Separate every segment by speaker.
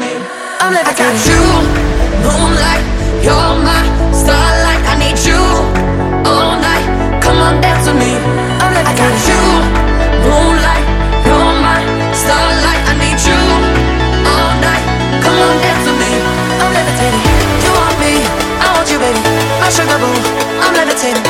Speaker 1: I'm levitating. I got you, moonlight, you're my starlight. I need you all night. Come on, dance with me. I'm levitating. I got you, moonlight, you're my starlight. I need you all night. Come on, dance with me. I'm levitating. You want me, I want you, baby. My sugar boo. I'm levitating.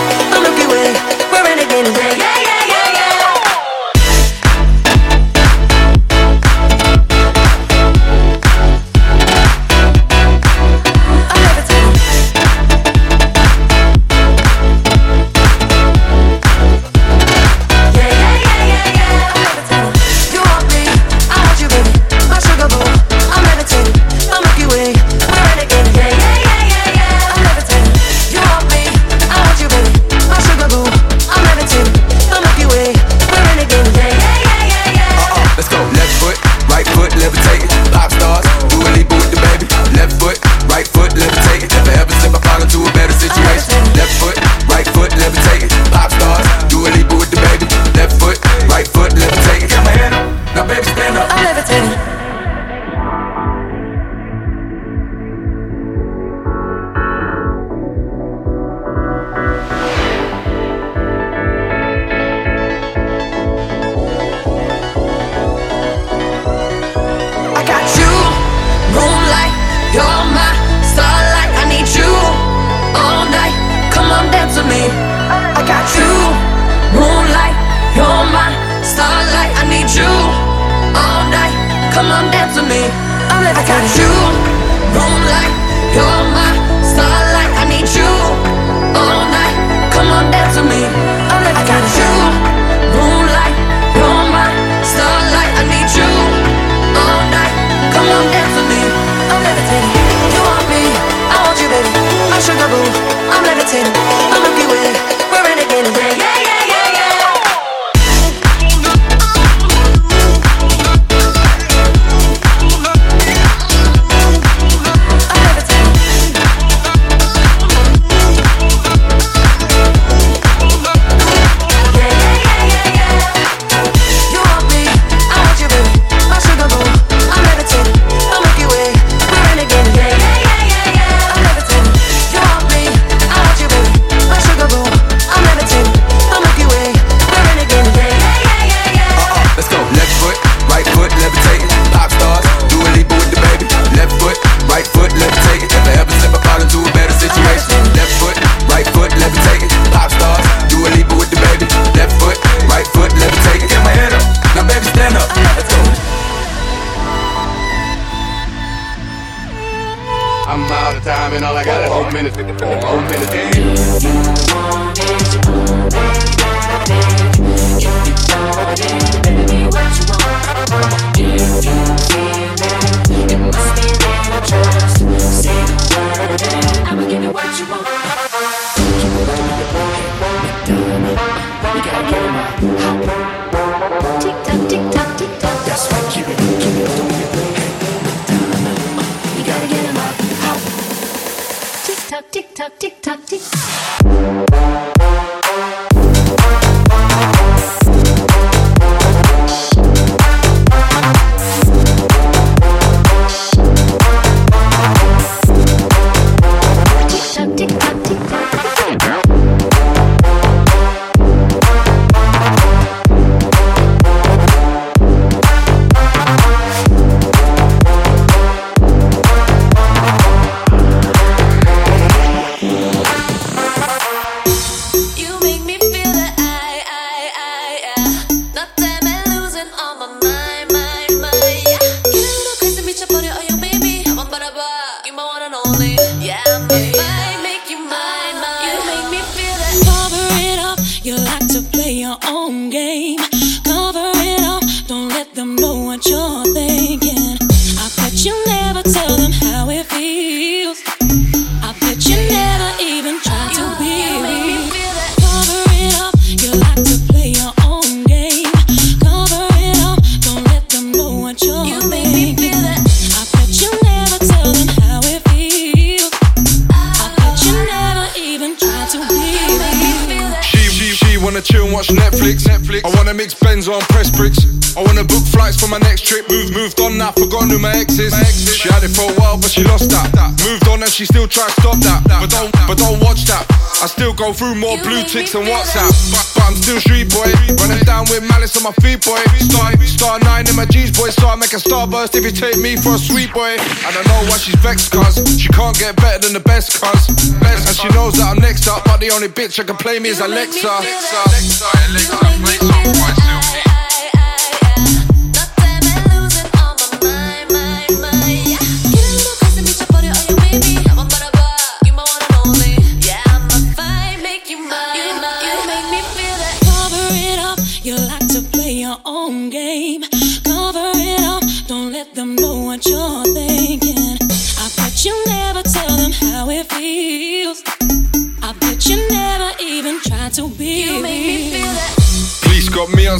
Speaker 2: Watch Netflix. Netflix. I wanna mix Benz on press bricks. I wanna book flights for my next trip. Moved, moved on now, forgotten who my ex is. She had it for a while, but she lost that. Moved on and she still tries to stop that. But don't, but don't watch that. I still go through more blue ticks than WhatsApp. But, but I'm still street boy. Running down with malice on my feet, boy. Star, star nine in my jeans, boy. Start I make a starburst if you take me for a sweet boy. And I don't know why she's vexed, cuz she can't get better than the best, cuz. Best, and she knows that I'm next up, but the only bitch that can play me is Alexa. Alexa, Alexa, Alexa, got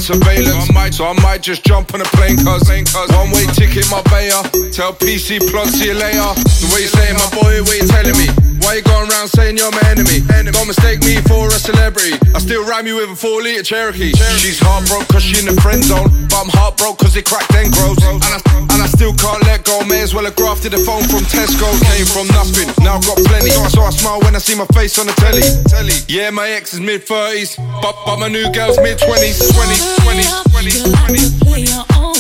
Speaker 2: surveillance. So I might, so I might just jump on a plane, cuz. One way ticket, my bayer. Tell PC plug, see you later. The way you saying, my boy, what you telling me? Why you going around saying you're my enemy? Don't mistake me Still ram you with a four litre Cherokee. Cherokee. She's heartbroken cause she in the friend zone. But I'm heartbroken cause it cracked then grows. And I, and I still can't let go. May as well have grafted a phone from Tesco. Came from nothing, now I've got plenty. So I smile when I see my face on the telly. Yeah, my ex is mid 30s. But, but my new girl's mid 20s.
Speaker 3: 20s,
Speaker 4: 20s, 20s,
Speaker 5: 20s. 20s, 20s.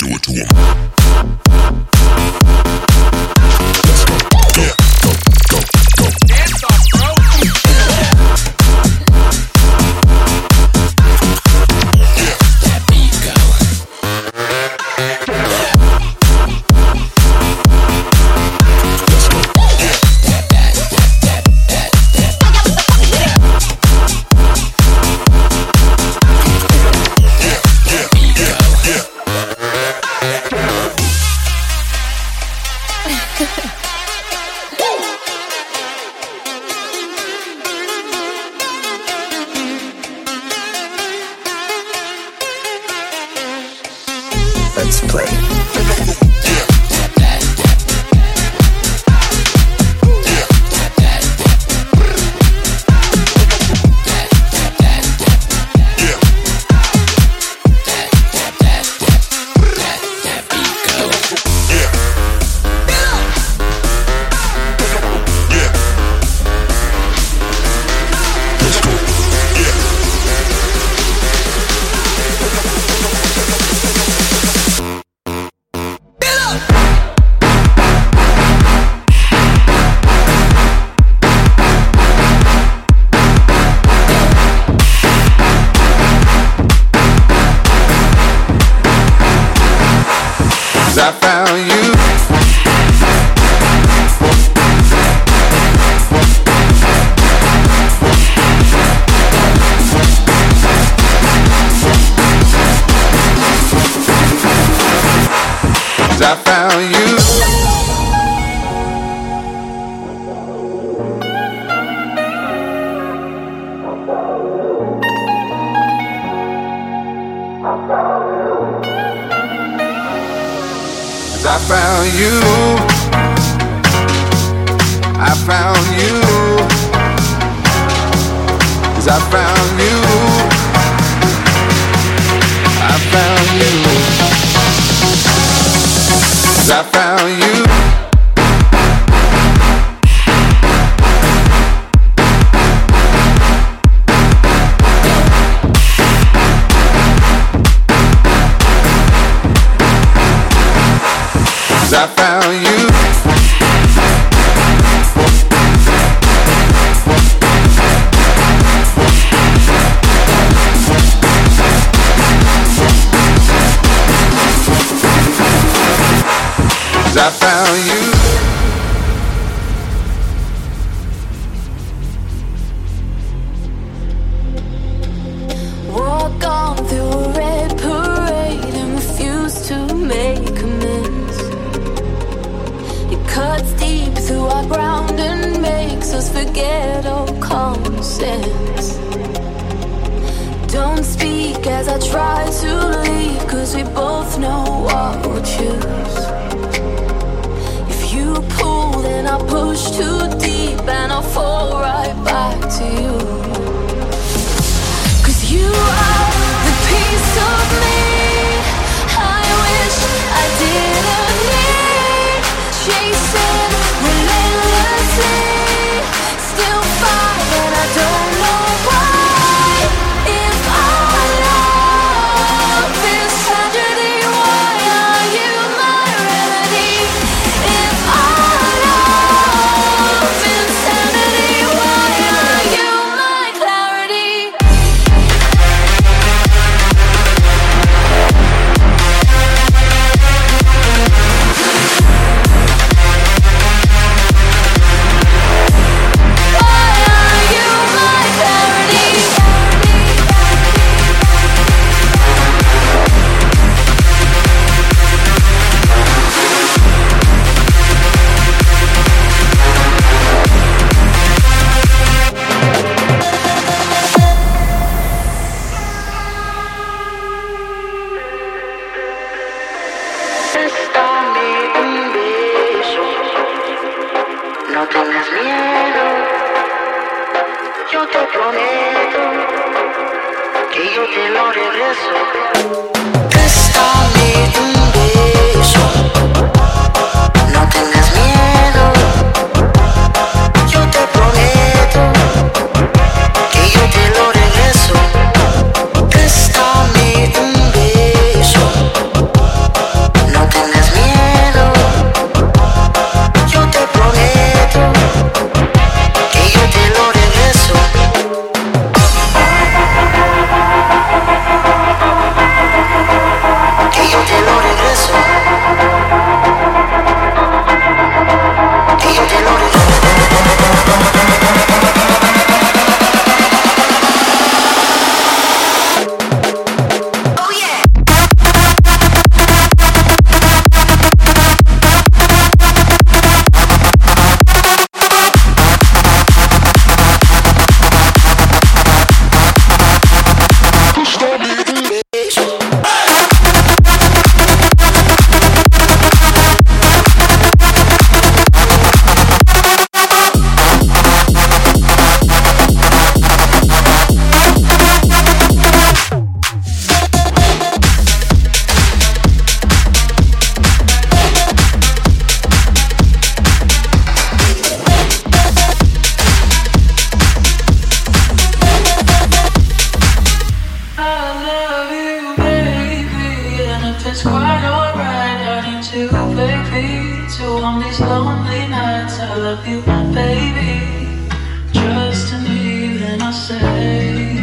Speaker 5: do it to him.
Speaker 1: I found you. Cause I found you. I found you. Cause I found you. I found you. I found you. Cause I found I found you.
Speaker 6: you,
Speaker 7: baby. So on these lonely nights, I love you, baby. Trust in me, then I say.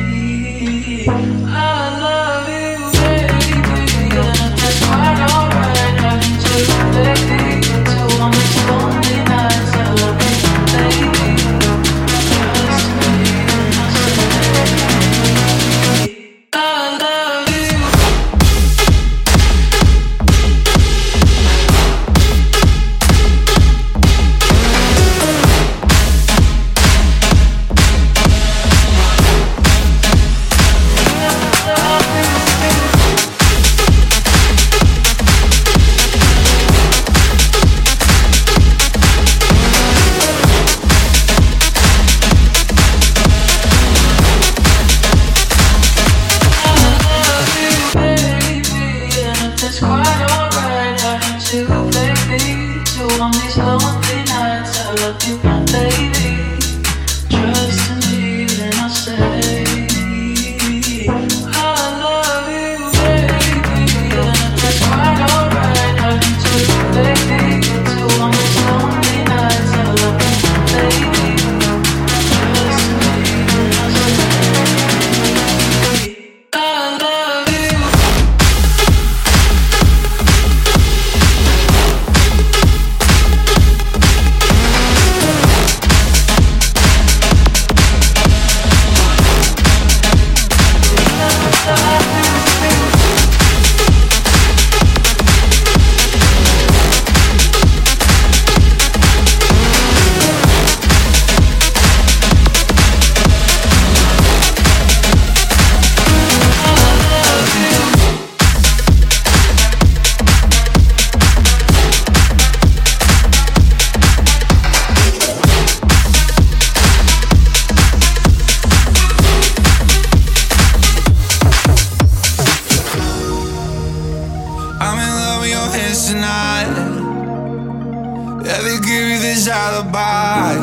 Speaker 8: alibi.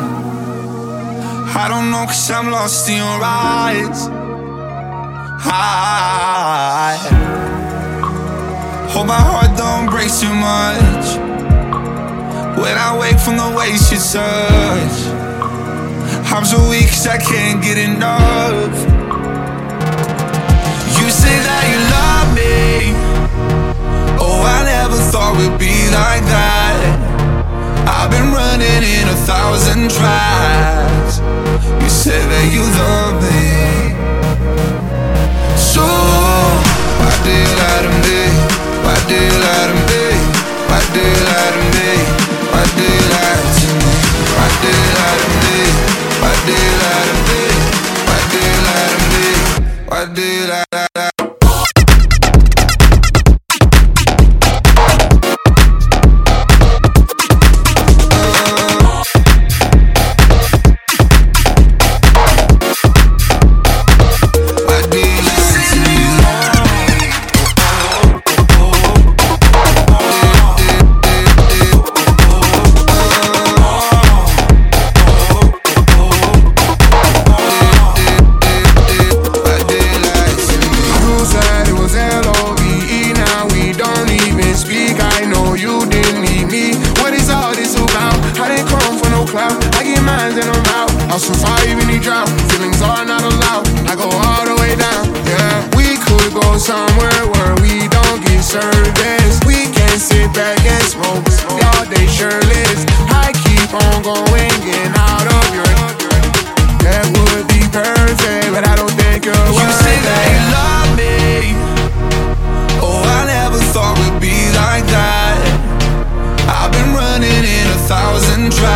Speaker 8: I don't know, cause I'm lost in your eyes. I hope my heart don't break too much. When I wake from the way you touch, I'm so weak, cause I can't get enough. You say that you love me. Oh, I never thought we'd be like that. I've been running in a thousand tries.
Speaker 9: thousand tries.